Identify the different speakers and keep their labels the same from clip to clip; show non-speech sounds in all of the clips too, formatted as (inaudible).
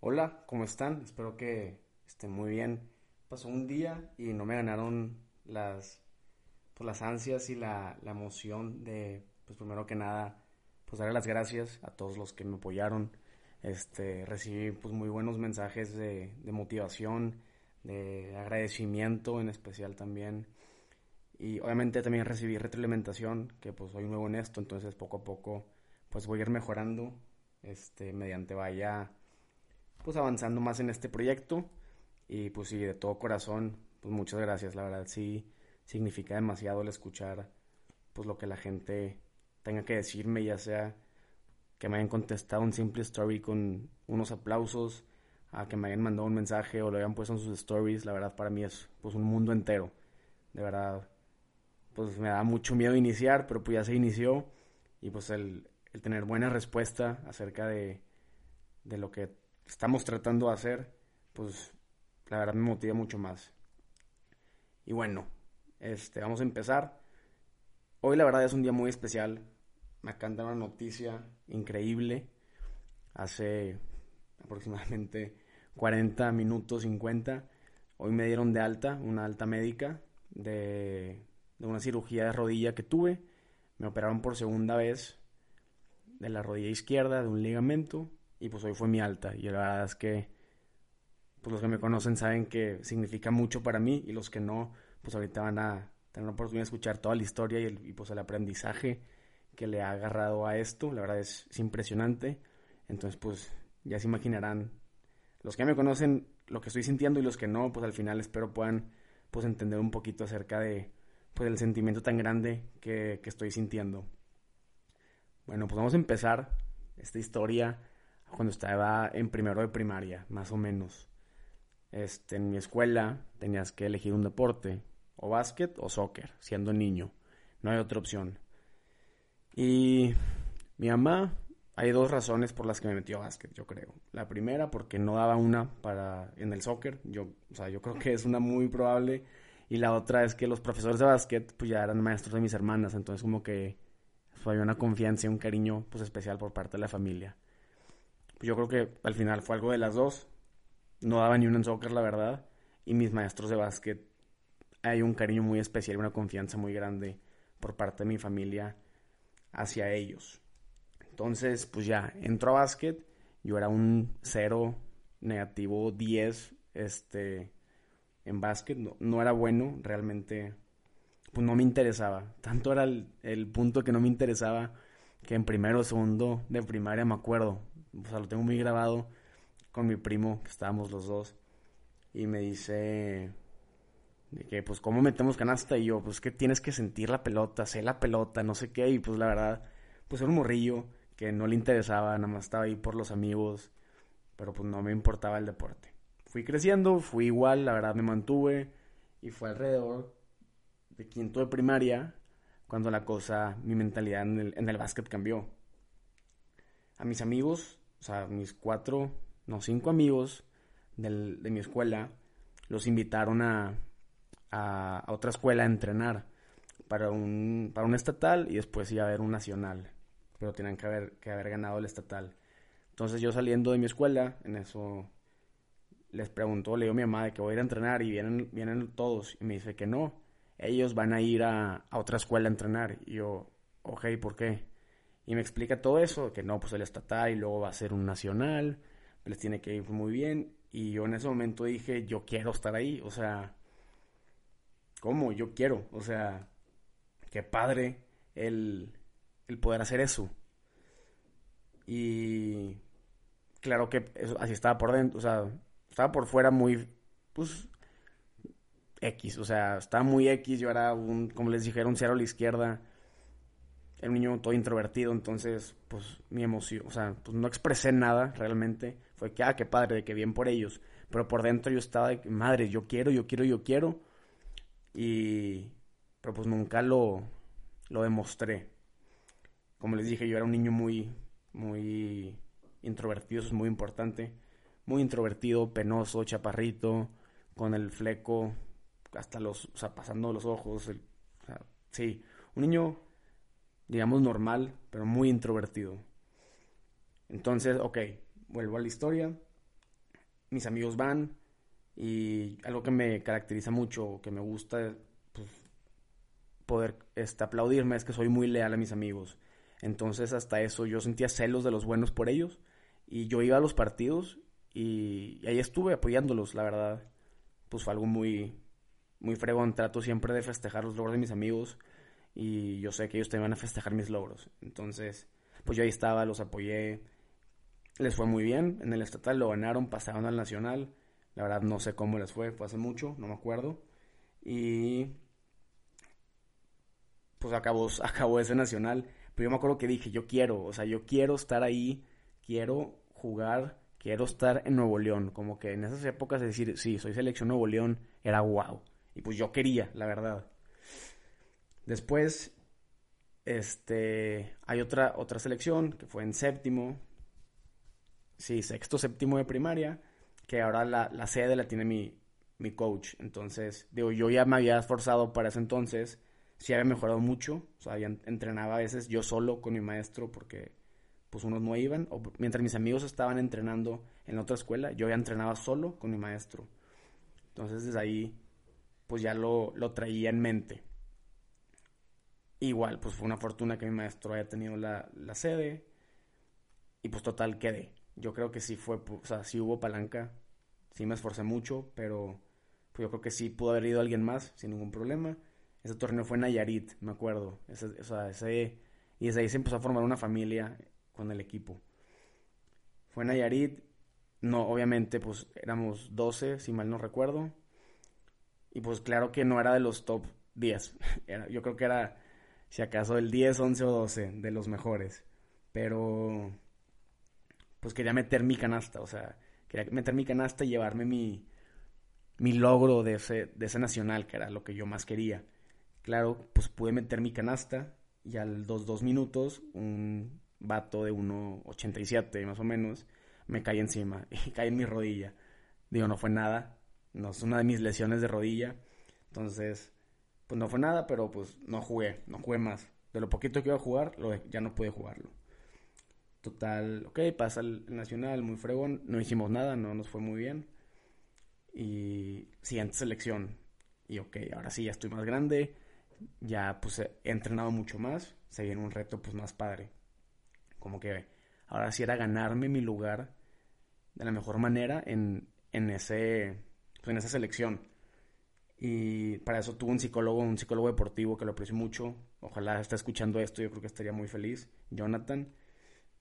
Speaker 1: Hola, ¿cómo están? Espero que estén muy bien. Pasó un día y no me ganaron las, pues, las ansias y la, emoción de, pues primero que nada, pues darle las gracias a todos los que me apoyaron. Este, recibí pues muy buenos mensajes de, de motivación, de agradecimiento en especial también. Y obviamente también recibí retroalimentación, que pues soy nuevo en esto, entonces poco a poco pues voy a ir mejorando, este, mediante vaya pues avanzando más en este proyecto. Y pues sí, de todo corazón, pues muchas gracias, la verdad sí significa demasiado el escuchar pues lo que la gente tenga que decirme, ya sea que me hayan contestado un simple story con unos aplausos, a que me hayan mandado un mensaje o lo hayan puesto en sus stories, la verdad para mí es pues un mundo entero, de verdad, pues me da mucho miedo iniciar, pero pues ya se inició. Y pues el, el tener buena respuesta acerca de, de lo que estamos tratando de hacer, pues la verdad me motiva mucho más. Y bueno, este, vamos a empezar. Hoy la verdad es un día muy especial. Me encanta una noticia increíble. Hace aproximadamente 40 minutos, 50. Hoy me dieron de alta, una alta médica de, de una cirugía de rodilla que tuve. Me operaron por segunda vez de la rodilla izquierda, de un ligamento y pues hoy fue mi alta. Y la verdad es que pues los que me conocen saben que significa mucho para mí y los que no pues ahorita van a tener la oportunidad de escuchar toda la historia y, el, pues el aprendizaje que le ha agarrado a esto. La verdad es, impresionante. Entonces pues ya se imaginarán los que me conocen lo que estoy sintiendo y los que no pues al final espero puedan pues entender un poquito acerca de pues el sentimiento tan grande que, que estoy sintiendo. Bueno pues vamos a empezar esta historia cuando estaba en primero de primaria, más o menos. Este, en mi escuela tenías que elegir un deporte, o básquet o soccer, siendo niño. No hay otra opción. Y mi mamá, hay dos razones por las que me metió a básquet, yo creo. La primera, porque no daba una para en el soccer. Yo, o sea, yo creo que es una muy probable. Y la otra es que los profesores de básquet, pues ya eran maestros de mis hermanas. Entonces, como que había una confianza y un cariño, pues especial por parte de la familia. Yo creo que al final fue algo de las dos. No daba ni un en soccer, la verdad. Y mis maestros de básquet, hay un cariño muy especial y una confianza muy grande por parte de mi familia hacia ellos. Entonces, pues ya, entro a básquet. Yo era un 0, negativo 10, este, en básquet. No, era bueno, realmente, pues no me interesaba. Tanto era el, el punto que no me interesaba que en primero o segundo de primaria me acuerdo, o sea, lo tengo muy grabado con mi primo, que estábamos los dos, y me dice de que, pues, ¿cómo metemos canasta? Y yo, pues, que tienes que sentir la pelota, sé la pelota, no sé qué, y pues, la verdad, pues, era un morrillo que no le interesaba, nada más estaba ahí por los amigos, pero pues no me importaba el deporte. Fui creciendo, fui igual, la verdad me mantuve, y fue alrededor de quinto de primaria cuando la cosa, mi mentalidad en el, en el básquet cambió. A mis amigos o sea, mis cuatro, no, cinco amigos de mi escuela, los invitaron a, a, otra escuela a entrenar para un, para un estatal y después iba a haber un nacional, pero tenían que haber, que haber ganado el estatal. Entonces yo saliendo de mi escuela, en eso les preguntó, le digo a mi mamá de que voy a ir a entrenar y vienen, vienen todos y me dice que no, ellos van a ir a, a otra escuela a entrenar. Y yo, ok, ¿por qué? Y me explica todo eso, que no, pues el estatal y luego va a ser un nacional, les tiene que ir muy bien. Y yo en ese momento dije, yo quiero estar ahí, o sea, ¿cómo? Yo quiero, o sea, qué padre el, el poder hacer eso. Y claro que así estaba por dentro, o sea, estaba por fuera muy, pues, X, o sea, estaba muy X, yo era un, como les dije, un cero a la izquierda era un niño todo introvertido, entonces, pues, mi emoción, o sea, pues no expresé nada realmente. Fue que, ah, qué padre, de que bien por ellos. Pero por dentro yo estaba de, madre, yo quiero, yo quiero, yo quiero. Y, pero pues nunca lo, lo demostré. Como les dije, yo era un niño muy, muy introvertido, eso es muy importante. Muy introvertido, penoso, chaparrito, con el fleco hasta los, o sea, pasando los ojos. sí, un niño digamos, normal, pero muy introvertido. Entonces, ok, vuelvo a la historia. mis amigos van y algo que me caracteriza mucho, que me gusta pues, poder este, aplaudirme es que soy muy leal a mis amigos. Entonces hasta eso yo sentía celos de los buenos por ellos y yo iba a los partidos y, ahí estuve apoyándolos, la verdad. Pues fue algo muy, muy fregón. Trato siempre de festejar los logros de mis amigos y yo sé que ellos también van a festejar mis logros. Entonces, pues yo ahí estaba, los apoyé. Les fue muy bien. En el estatal lo ganaron, pasaron al nacional. La verdad no sé cómo les fue, fue hace mucho, no me acuerdo. Y pues acabó, (laughs) acabó ese nacional. Pero yo me acuerdo que dije, yo quiero, o sea, yo quiero estar ahí, quiero jugar, quiero estar en Nuevo León. Como que en esas épocas decir, sí, soy selección Nuevo León, era wow. Y pues yo quería, la verdad. Después, este, hay otra, otra selección que fue en séptimo, sí, sexto, séptimo de primaria, que ahora la, la sede la tiene mi, mi coach. Entonces, digo, yo ya me había esforzado para ese entonces, sí había mejorado mucho, o sea, entrenaba a veces yo solo con mi maestro porque pues unos no iban, o mientras mis amigos estaban entrenando en otra escuela, yo ya entrenaba solo con mi maestro. Entonces desde ahí pues ya lo, lo traía en mente. Igual, pues fue una fortuna que mi maestro haya tenido la, la sede y pues total quedé. Yo creo que sí fue, o sea, sí hubo palanca, sí me esforcé mucho, pero pues yo creo que sí pudo haber ido alguien más sin ningún problema. Ese torneo fue en Nayarit, me acuerdo. O sea, ese, y desde ahí se empezó a formar una familia con el equipo. Fue en Nayarit. No, obviamente, pues éramos 12, si mal no recuerdo. Y pues claro que no era de los top 10. (laughs) Era, yo creo que era, si acaso, el 10, 11 o 12 de los mejores. Pero, pues quería meter mi canasta. O sea, quería meter mi canasta y llevarme mi, mi logro de ese, de ese nacional, que era lo que yo más quería. Claro, pues pude meter mi canasta y al 2-2 minutos un vato de 1,87 más o menos me cae encima (laughs) y cae en mi rodilla. Digo, no fue nada, no es una de mis lesiones de rodilla. Entonces, pues no fue nada, pero pues no jugué, no jugué más. De lo poquito que iba a jugar, ya no pude jugarlo. Total, ok, pasa el nacional, muy fregón. No hicimos nada, no nos fue muy bien. Y siguiente selección. Y ok, ahora sí, ya estoy más grande ya pues he entrenado mucho más, se viene un reto pues más padre. Como que ahora sí era ganarme mi lugar de la mejor manera en, en, ese, pues, en esa selección. Y para eso tuve un psicólogo, un psicólogo deportivo que lo aprecio mucho. Ojalá esté escuchando esto, yo creo que estaría muy feliz. Jonathan,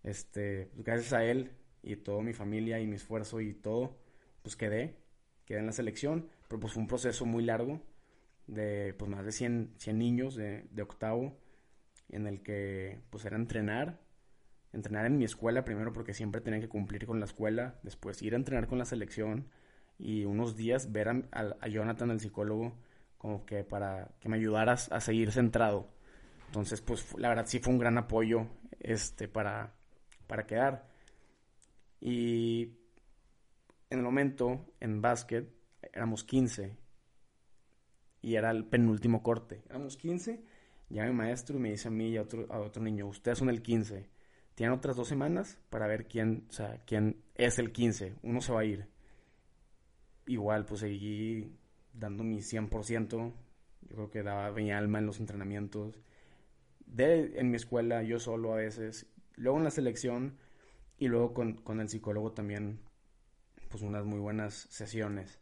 Speaker 1: este, pues, gracias a él y toda mi familia y mi esfuerzo y todo, pues quedé, quedé en la selección. Pero pues fue un proceso muy largo de pues más de 100, 100 niños de, de, octavo en el que pues era entrenar, entrenar en mi escuela primero porque siempre tenía que cumplir con la escuela, después ir a entrenar con la selección y unos días ver a, Jonathan el psicólogo como que para que me ayudaras a seguir centrado. Entonces pues la verdad sí fue un gran apoyo este para, para quedar. Y en el momento en básquet éramos 15 y era el penúltimo corte. Éramos 15, llega mi maestro y me dice a mí y a otro, a otro niño, ustedes son el 15. Tienen otras dos semanas para ver quién, o sea, quién es el 15. Uno se va a ir. Igual, pues seguí dando mi 100%. Yo creo que daba mi alma en los entrenamientos. De, en mi escuela, yo solo a veces. Luego en la selección y luego con, con el psicólogo también, pues unas muy buenas sesiones.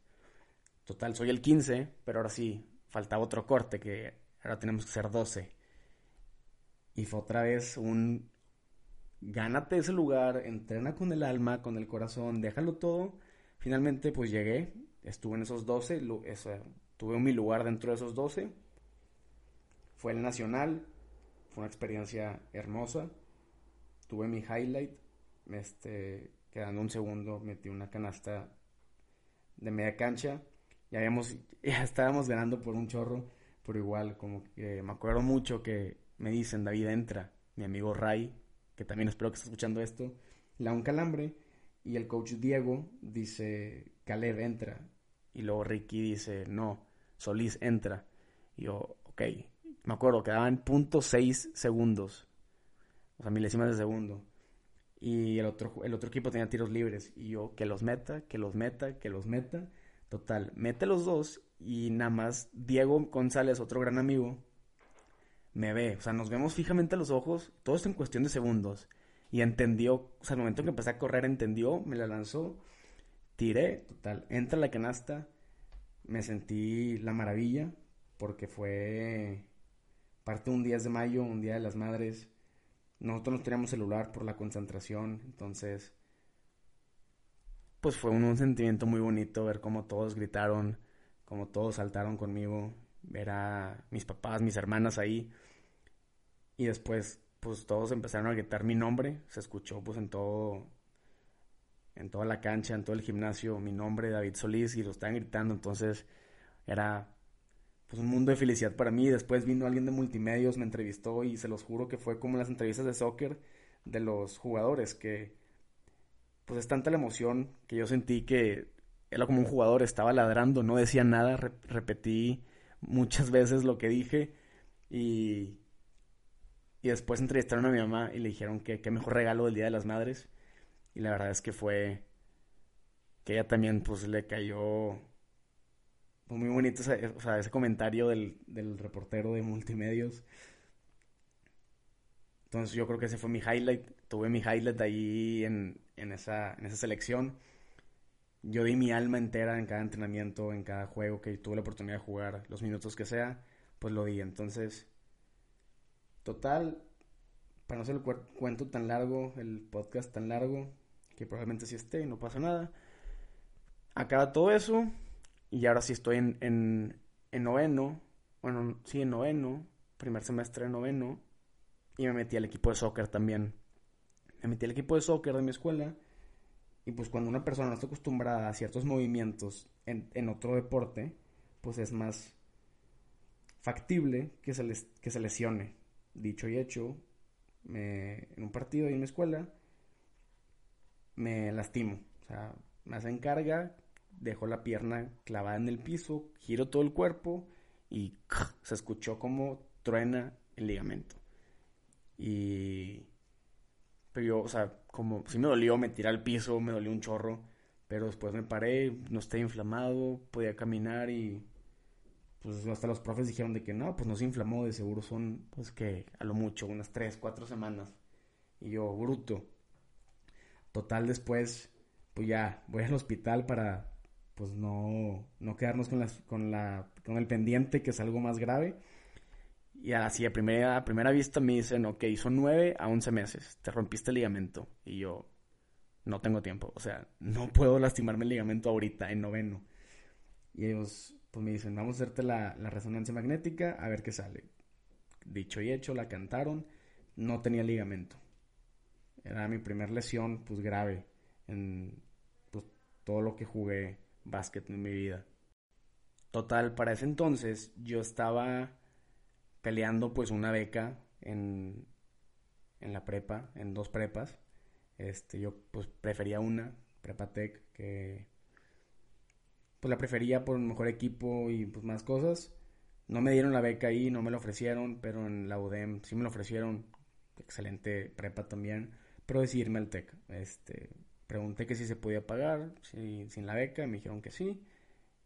Speaker 1: Total, soy el 15, pero ahora sí, faltaba otro corte que ahora tenemos que ser 12. Y fue otra vez un gánate ese lugar, entrena con el alma, con el corazón, déjalo todo. Finalmente pues llegué, estuve en esos 12, tuve mi lugar dentro de esos 12. Fue el nacional, fue una experiencia hermosa. Tuve mi highlight, este, quedando un segundo metí una canasta de media cancha ya habíamos, (laughs) ya estábamos ganando por un chorro, pero igual, como que me acuerdo mucho que me dicen, David entra, mi amigo Ray, que también espero que esté escuchando esto, le da un calambre, y el coach Diego dice, Caleb entra, y luego Ricky dice, no, Solís entra, y yo, ok, me acuerdo, quedaban punto seis segundos, o sea, milésimas de segundo, y el otro, el otro equipo tenía tiros libres. Y yo, que los meta, que los meta, que los meta. Total, mete los dos y nada más Diego González, otro gran amigo, me ve. O sea, nos vemos fijamente a los ojos, todo esto en cuestión de segundos. Y entendió, o sea, al momento que empecé a correr, entendió, me la lanzó, tiré, total, entra la canasta, me sentí la maravilla, porque fue parte de un 10 de mayo, un día de las madres. Nosotros no teníamos celular por la concentración, entonces pues fue un, sentimiento muy bonito ver cómo todos gritaron, cómo todos saltaron conmigo, ver a mis papás, mis hermanas ahí. Y después pues todos empezaron a gritar mi nombre, se escuchó pues en todo en toda la cancha, en todo el gimnasio, mi nombre, David Solís, y lo estaban gritando, entonces era pues un mundo de felicidad para mí. Después vino alguien de multimedios, me entrevistó y se los juro que fue como las entrevistas de soccer de los jugadores, que pues es tanta la emoción que yo sentí que era como un jugador, estaba ladrando, no decía nada, repetí muchas veces lo que dije y, y después entrevistaron a mi mamá y le dijeron que qué mejor regalo del Día de las Madres y la verdad es que fue que ella también pues le cayó muy bonito ese, o sea, ese comentario del, del reportero de multimedios. Entonces yo creo que ese fue mi highlight. Tuve mi highlight ahí en, en, esa, en esa selección. Yo di mi alma entera en cada entrenamiento, en cada juego que tuve la oportunidad de jugar, los minutos que sea, pues lo di. Entonces, total, para no hacer el cuento tan largo, el podcast tan largo, que probablemente sí esté y no pasa nada. Acaba todo eso y ahora sí estoy en, en, en noveno, bueno, sí, en noveno, primer semestre de noveno, y me metí al equipo de soccer también. Me metí al equipo de soccer de mi escuela, y pues cuando una persona no está acostumbrada a ciertos movimientos en, en otro deporte, pues es más factible que se, les, que se lesione. Dicho y hecho, me, en un partido ahí en mi escuela, me lastimo. O sea, me hacen carga, dejo la pierna clavada en el piso, giro todo el cuerpo y se escuchó como truena el ligamento. Y... Pero yo, o sea, como si me dolió, me tiré al piso, me dolió un chorro, pero después me paré, no estaba inflamado, podía caminar y pues hasta los profes dijeron de que no, pues no se inflamó, de seguro son, pues que a lo mucho, unas 3, 4 semanas. Y yo, bruto. Total, después, pues ya, voy al hospital para pues no, no quedarnos con, las, con, la, con el pendiente que es algo más grave. Y así a primera, a primera vista me dicen, ok, son 9 a 11 meses, te rompiste el ligamento. Y yo, no tengo tiempo, o sea, no puedo lastimarme el ligamento ahorita, en noveno. Y ellos, pues me dicen, vamos a hacerte la, resonancia magnética, a ver qué sale. Dicho y hecho, la cantaron, no tenía ligamento. Era mi primer lesión, pues grave, en pues, todo lo que jugué básquet en mi vida. Total, para ese entonces yo estaba peleando pues una beca en, en la prepa, en dos prepas. Este, yo pues prefería una, Prepa Tech, que pues la prefería por un mejor equipo y pues más cosas. No me dieron la beca ahí, no me lo ofrecieron, pero en la UDEM sí me lo ofrecieron. Excelente prepa también, pero decidí irme al TEC. Este, Pregunté que si se podía pagar sin la beca, me dijeron que sí.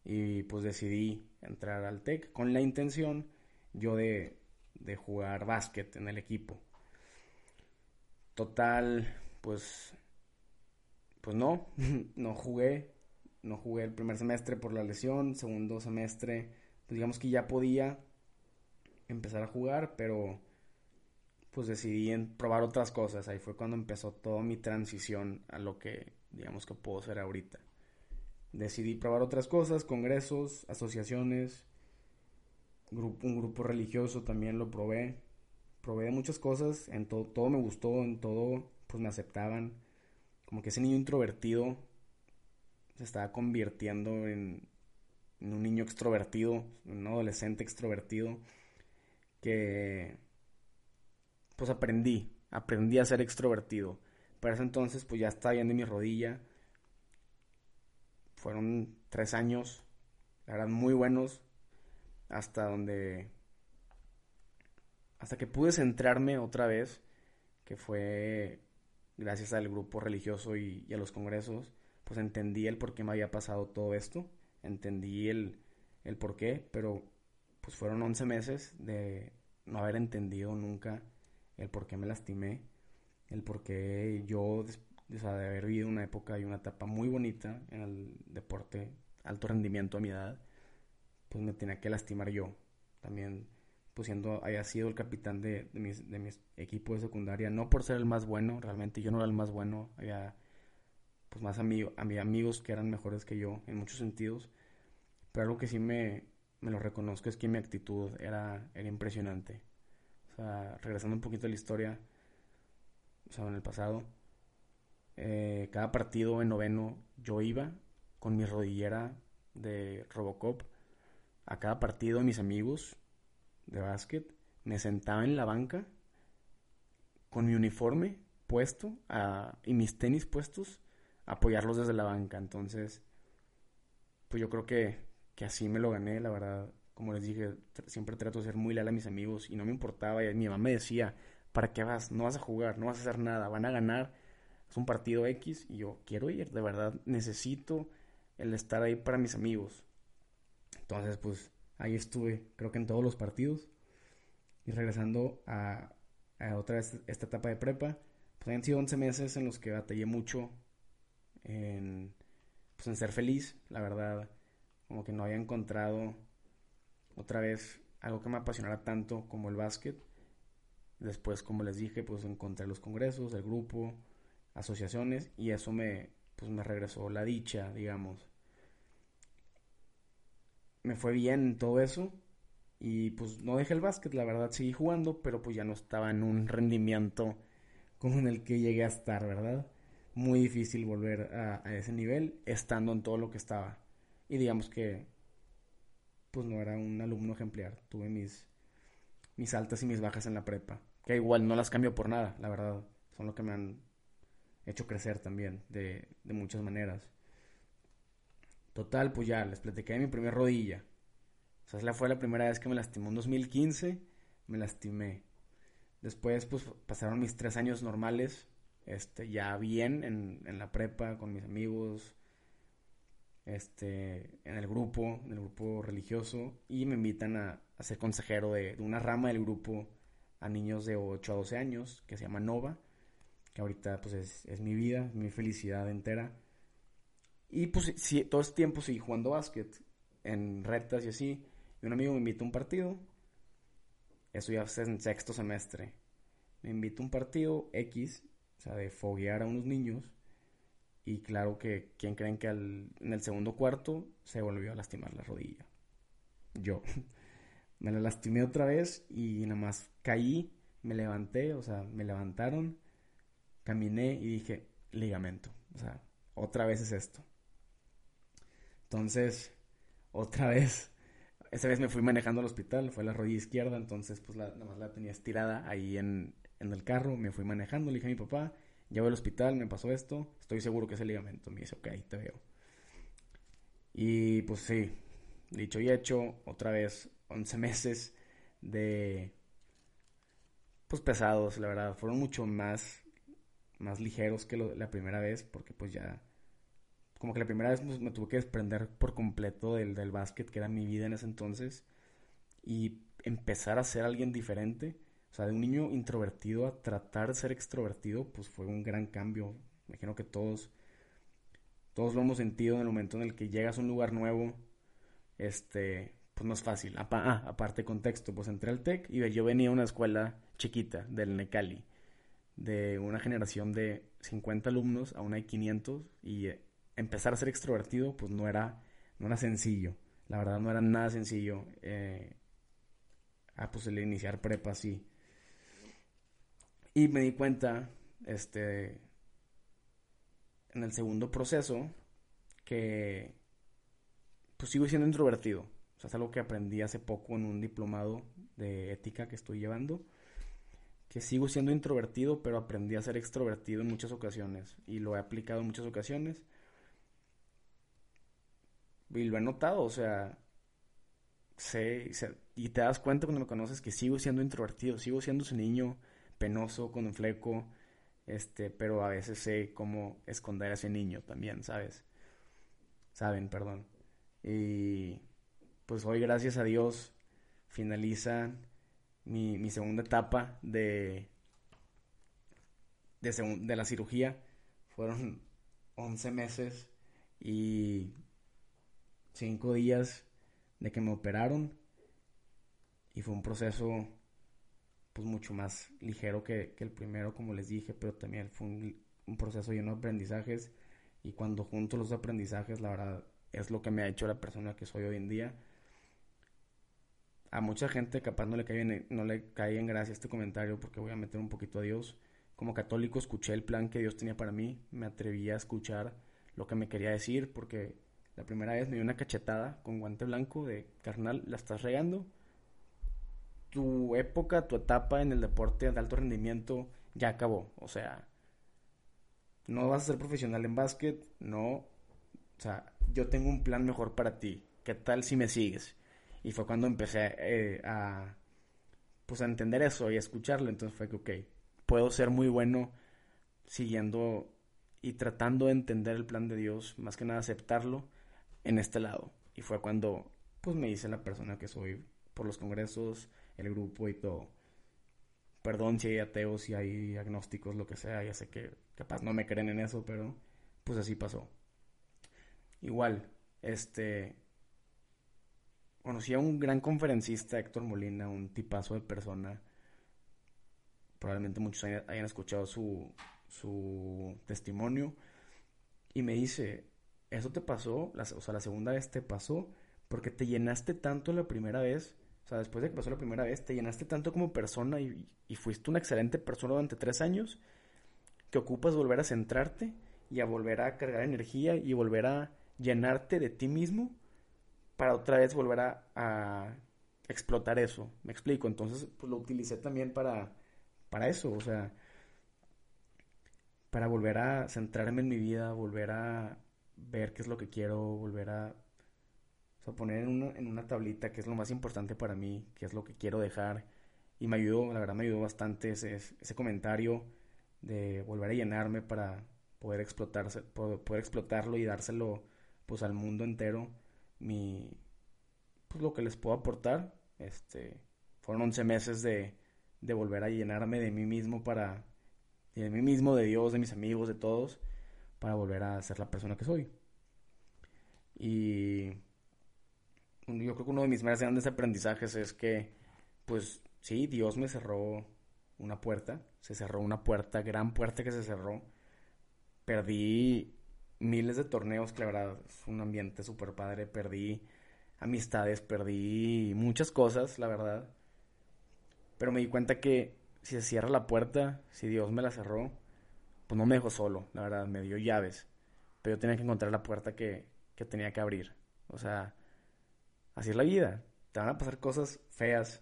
Speaker 1: Y pues decidí entrar al TEC con la intención yo de, de jugar básquet en el equipo. Total, pues, pues no, (laughs) no jugué. No jugué el primer semestre por la lesión, segundo semestre, pues digamos que ya podía empezar a jugar, pero pues decidí en probar otras cosas. Ahí fue cuando empezó toda mi transición a lo que digamos que puedo ser ahorita. Decidí probar otras cosas, congresos, asociaciones, un grupo religioso también lo probé. Probé muchas cosas, en todo, todo me gustó, en todo pues me aceptaban. Como que ese niño introvertido se estaba convirtiendo en, un niño extrovertido, un adolescente extrovertido que pues aprendí, aprendí a ser extrovertido. Para ese entonces, pues ya estaba bien de mi rodilla. Fueron tres años, verdad, muy buenos, hasta donde, hasta que pude centrarme otra vez, que fue gracias al grupo religioso y, a los congresos, pues entendí el por qué me había pasado todo esto, entendí el, el por qué, pero pues fueron 11 meses de no haber entendido nunca el por qué me lastimé, el por qué yo, o sea, de haber vivido una época y una etapa muy bonita en el deporte, alto rendimiento a mi edad, pues me tenía que lastimar yo. También, pues siendo, haya sido el capitán de, mis, de mis equipos de secundaria, no por ser el más bueno, realmente yo no era el más bueno, había pues más amigos, amigos que eran mejores que yo en muchos sentidos, pero algo que sí me, me lo reconozco es que mi actitud era, era impresionante. O sea, regresando un poquito a la historia, o sea, en el pasado, eh, cada partido en noveno yo iba con mi rodillera de Robocop a cada partido mis amigos de básquet, me sentaba en la banca con mi uniforme puesto y mis tenis puestos, a apoyarlos desde la banca. Entonces, pues yo creo que, que así me lo gané, la verdad. Como les dije, siempre trato de ser muy leal a mis amigos y no me importaba. Y mi mamá me decía, ¿para qué vas? No vas a jugar, no vas a hacer nada, van a ganar. Es un partido X y yo quiero ir, de verdad, necesito el estar ahí para mis amigos. Entonces, pues ahí estuve, creo que en todos los partidos. Y regresando a, otra vez esta etapa de prepa, pues han sido 11 meses en los que batallé mucho en, pues en ser feliz, la verdad. Como que no había encontrado otra vez algo que me apasionara tanto como el básquet. Después, como les dije, pues encontré los congresos, el grupo, asociaciones y eso me, pues me regresó la dicha, digamos. Me fue bien todo eso y pues no dejé el básquet, la verdad seguí jugando, pero pues ya no estaba en un rendimiento como en el que llegué a estar, ¿verdad? Muy difícil volver a, ese nivel estando en todo lo que estaba. Y digamos que pues no era un alumno ejemplar, tuve mis, mis altas y mis bajas en la prepa, que igual no las cambio por nada, la verdad, son lo que me han hecho crecer también de, de muchas maneras. Total, pues ya, les platiqué de mi primera rodilla. O sea, esa fue la primera vez que me lastimó en 2015, me lastimé. Después, pues pasaron mis tres años normales, este, ya bien en, en la prepa, con mis amigos, este, en el grupo, en el grupo religioso, y me invitan a, a ser consejero de, de, una rama del grupo a niños de 8 a 12 años, que se llama Nova que ahorita pues es, es mi vida, mi felicidad entera. Y pues sí, todo este tiempo seguí jugando básquet en retas y así. Y un amigo me invita a un partido. Eso ya es en sexto semestre. Me invita a un partido X, o sea, de foguear a unos niños. Y claro que, ¿quién creen que al, en el segundo cuarto se volvió a lastimar la rodilla? Yo. (laughs) me la lastimé otra vez y nada más caí, me levanté, o sea, me levantaron caminé y dije, ligamento. O sea, otra vez es esto. Entonces, otra (laughs) vez, esa vez me fui manejando al hospital, fue la rodilla izquierda, entonces pues la, nada más la tenía estirada ahí en, en el carro, me fui manejando, le dije a mi papá, ya voy al hospital, me pasó esto, estoy seguro que es el ligamento. Me dice, ok, te veo. Y pues sí, dicho y hecho, otra vez 11 (laughs) meses de pues pesados, la verdad, fueron mucho más más ligeros que la primera vez, porque pues ya, como que la primera vez pues, me tuve que desprender por completo del, del básquet, que era mi vida en ese entonces, y empezar a ser alguien diferente, o sea, de un niño introvertido a tratar de ser extrovertido, pues fue un gran cambio. Imagino que todos, todos lo hemos sentido en el momento en el que llegas a un lugar nuevo, este, pues no es fácil. Ah, aparte contexto, pues entré al TEC y yo venía a una escuela chiquita del Necali de una generación de 50 alumnos a una de 500 y eh, empezar a ser extrovertido pues no era, no era sencillo. La verdad no era nada sencillo. Eh, ah, pues el iniciar prepa así. Y me di cuenta, este, en el segundo proceso, que pues sigo siendo introvertido. O sea, es algo que aprendí hace poco en un diplomado de ética que estoy llevando que sigo siendo introvertido, pero aprendí a ser extrovertido en muchas ocasiones y lo he aplicado en muchas ocasiones. Y lo he notado, o sea, sé, y te das cuenta cuando me conoces que sigo siendo introvertido, sigo siendo ese niño penoso, con un fleco, Este, pero a veces sé cómo esconder a ese niño también, ¿sabes? Saben, perdón. Y pues hoy, gracias a Dios, finaliza mi, mi segunda etapa de, de, de la cirugía. Fueron 11 meses y 5 días de que me operaron. Y fue un proceso pues mucho más ligero que, el primero, como les dije, pero también fue un, proceso lleno de aprendizajes y cuando junto los aprendizajes, la verdad, es lo que me ha hecho la persona que soy hoy en día. A mucha gente capaz no le cae no le cae en gracia este comentario porque voy a meter un poquito a Dios. Como católico escuché el plan que Dios tenía para mí, me atreví a escuchar lo que me quería decir porque la primera vez me dio una cachetada con guante blanco de carnal, la estás regando tu época, tu etapa en el deporte de alto rendimiento ya acabó. O sea, no vas a ser profesional en básquet, no. O sea, yo tengo un plan mejor para ti. ¿Qué tal si me sigues? Y fue cuando empecé eh, a, pues a entender eso y a escucharlo. Entonces fue que, ok, puedo ser muy bueno siguiendo y tratando de entender el plan de Dios, más que nada aceptarlo en este lado. Y fue cuando, pues me hice la persona que soy por los congresos, el grupo y todo. Perdón si hay ateos, si hay agnósticos, lo que sea, ya sé que capaz no me creen en eso, pero pues así pasó. Igual, este, conocí a un gran conferencista, Héctor Molina, un tipazo de persona. Probablemente muchos hayan escuchado su, su testimonio. Y me dice, eso te pasó, o sea, la segunda vez te pasó porque te llenaste tanto la primera vez o sea, después de que pasó la primera vez, te llenaste tanto como persona y, fuiste una excelente persona durante tres años que ocupas volver a centrarte y a volver a cargar energía y volver a llenarte de ti mismo para otra vez volver a, explotar eso. Me explico. Entonces, pues lo utilicé también para, para eso. O sea, para volver a centrarme en mi vida, volver a ver qué es lo que quiero, volver a o sea, poner en una, en una tablita qué es lo más importante para mí, qué es lo que quiero dejar. Y me ayudó, la verdad me ayudó bastante ese, ese comentario de volver a llenarme para poder explotarse, poder, explotarlo y dárselo pues al mundo entero mi pues lo que les puedo aportar este fueron 11 meses de, de volver a llenarme de mí mismo para de mí mismo de Dios de mis amigos de todos para volver a ser la persona que soy y yo creo que uno de mis más grandes aprendizajes es que, pues sí, Dios me cerró una puerta, se cerró una puerta, gran puerta que se cerró. Perdí miles de torneos, que la verdad es un ambiente súper padre, perdí amistades, perdí muchas cosas, la verdad. Pero me di cuenta que si se cierra la puerta, si Dios me la cerró, pues no me dejó solo, la verdad, me dio llaves. Pero yo tenía que encontrar la puerta que, que tenía que abrir. O sea, Así es la vida. Te van a pasar cosas feas,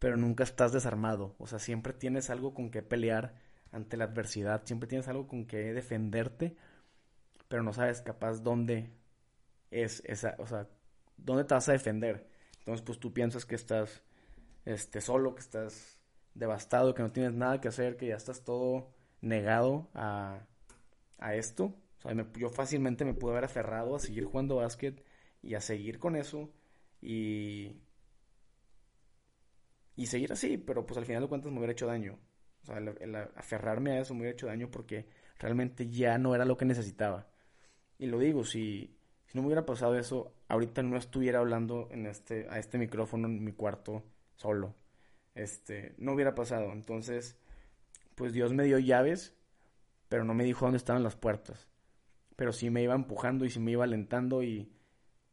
Speaker 1: pero nunca estás desarmado. O sea, siempre tienes algo con que pelear ante la adversidad, siempre tienes algo con que defenderte, pero no sabes capaz dónde es esa, o sea, dónde te vas a defender. Entonces, pues tú piensas que estás este solo, que estás devastado, que no tienes nada que hacer, que ya estás todo negado a, a esto. O sea, yo fácilmente me pude haber aferrado a seguir jugando básquet y a seguir con eso y, y seguir así, pero pues al final de cuentas me hubiera hecho daño. O sea, el, aferrarme a eso me hubiera hecho daño porque realmente ya no era lo que necesitaba. Y lo digo, si, si no me hubiera pasado eso, ahorita no estuviera hablando en este, a este micrófono en mi cuarto solo. Este, no hubiera pasado. Entonces, pues Dios me dio llaves, pero no me dijo dónde estaban las puertas. Pero sí me iba empujando y sí me iba alentando y,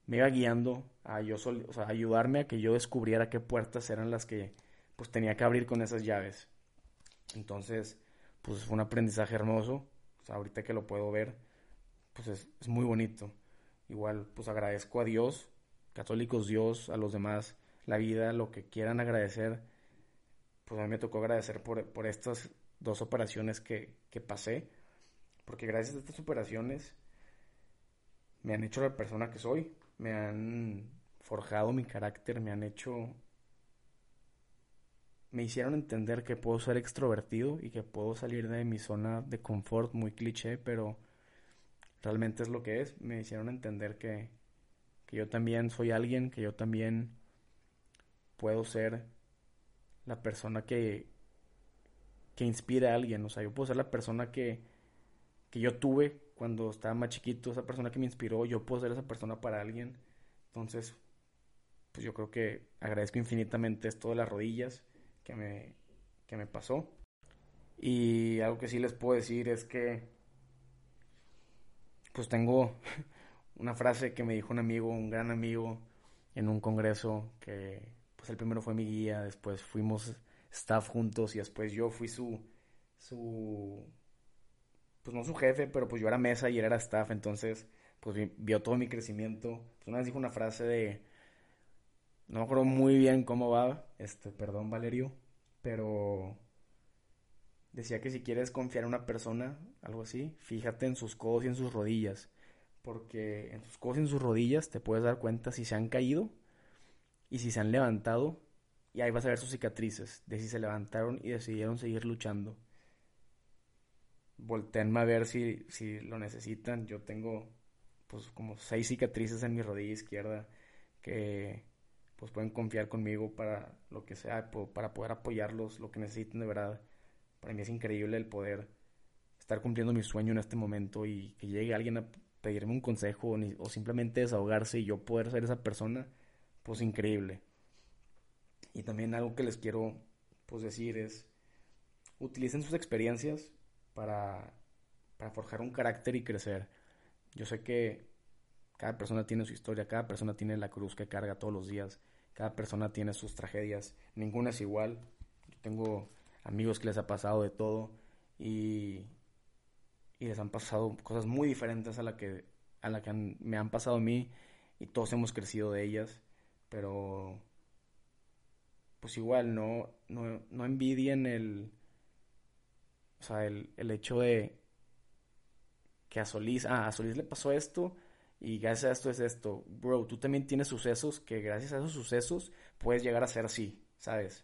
Speaker 1: me iba guiando a yo o sea, ayudarme a que yo descubriera qué puertas eran las que pues tenía que abrir con esas llaves. Entonces, pues fue un aprendizaje hermoso. ahorita que lo puedo ver, pues es, es, muy bonito. Igual, pues agradezco a Dios, católicos Dios, a los demás, la vida, lo que quieran agradecer. Pues a mí me tocó agradecer por, por estas dos operaciones que, que pasé. Porque gracias a estas operaciones me han hecho la persona que soy me han forjado mi carácter, me han hecho me hicieron entender que puedo ser extrovertido y que puedo salir de mi zona de confort, muy cliché, pero realmente es lo que es. Me hicieron entender que, que yo también soy alguien, que yo también puedo ser la persona que, que inspire a alguien. O sea, yo puedo ser la persona que, que yo tuve cuando estaba más chiquito, esa persona que me inspiró, yo puedo ser esa persona para alguien. Entonces, pues yo creo que agradezco infinitamente esto de las rodillas que me, que me pasó. Y algo que sí les puedo decir es que, pues tengo (laughs) una frase que me dijo un amigo, un gran amigo, en un congreso, que pues el primero fue mi guía, después fuimos staff juntos y después yo fui su, su, pues no su jefe, pero pues yo era mesa y él era staff, entonces pues vio todo mi crecimiento. Pues una vez dijo una frase de, no me acuerdo muy bien cómo va, este, perdón Valerio, pero decía que si quieres confiar en una persona, algo así, fíjate en sus codos y en sus rodillas, porque en sus codos y en sus rodillas te puedes dar cuenta si se han caído y si se han levantado, y ahí vas a ver sus cicatrices, de si se levantaron y decidieron seguir luchando. Voltenme a ver si, si lo necesitan. Yo tengo pues como seis cicatrices en mi rodilla izquierda que pues pueden confiar conmigo para lo que sea, para poder apoyarlos, lo que necesiten de verdad. Para mí es increíble el poder estar cumpliendo mi sueño en este momento y que llegue alguien a pedirme un consejo o, simplemente desahogarse y yo poder ser esa persona, pues increíble. Y también algo que les quiero pues decir es, utilicen sus experiencias para, para forjar un carácter y crecer. Yo sé que cada persona tiene su historia, cada persona tiene la cruz que carga todos los días. Cada persona tiene sus tragedias, ninguna es igual. Yo tengo amigos que les ha pasado de todo y, y les han pasado cosas muy diferentes a la que, a la que me han pasado a mí y todos hemos crecido de ellas, pero pues igual no, no, no envidien el, o sea, el, el hecho de que a Solís, ah, a Solís le pasó esto, y gracias a esto es esto. Bro, tú también tienes sucesos que gracias a esos sucesos puedes llegar a ser así, ¿sabes?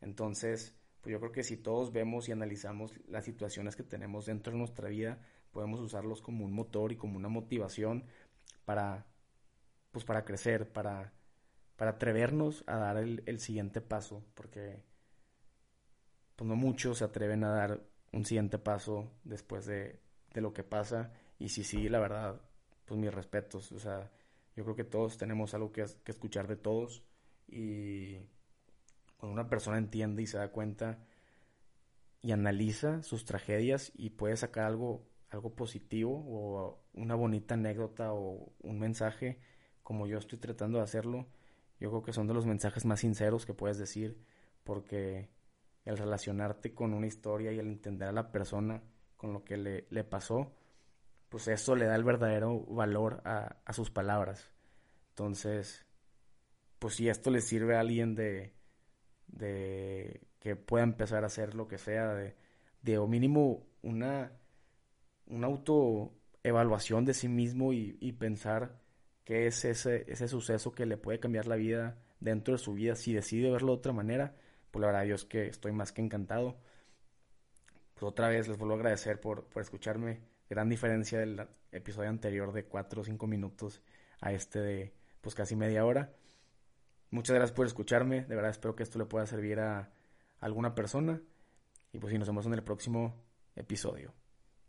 Speaker 1: Entonces, pues yo creo que si todos vemos y analizamos las situaciones que tenemos dentro de nuestra vida, podemos usarlos como un motor y como una motivación para, pues para crecer, para, para atrevernos a dar el, el siguiente paso, porque pues no muchos se atreven a dar un siguiente paso después de, de lo que pasa. Y si sí, la verdad, pues mis respetos. O sea, yo creo que todos tenemos algo que, que escuchar de todos y cuando una persona entiende y se da cuenta y analiza sus tragedias y puede sacar algo, algo positivo o una bonita anécdota o un mensaje como yo estoy tratando de hacerlo, yo creo que son de los mensajes más sinceros que puedes decir porque el relacionarte con una historia y el entender a la persona con lo que le, le pasó, pues eso le da el verdadero valor a, sus palabras. Entonces, pues si esto le sirve a alguien de, de que pueda empezar a hacer lo que sea, de, de o mínimo una, una autoevaluación de sí mismo y, y pensar qué es ese, ese suceso que le puede cambiar la vida dentro de su vida, si decide verlo de otra manera, pues la verdad yo es que estoy más que encantado. Pues otra vez les vuelvo a agradecer por, por escucharme gran diferencia del episodio anterior de 4 o 5 minutos a este de pues casi media hora. Muchas gracias por escucharme, de verdad espero que esto le pueda servir a alguna persona y pues si nos vemos en el próximo episodio.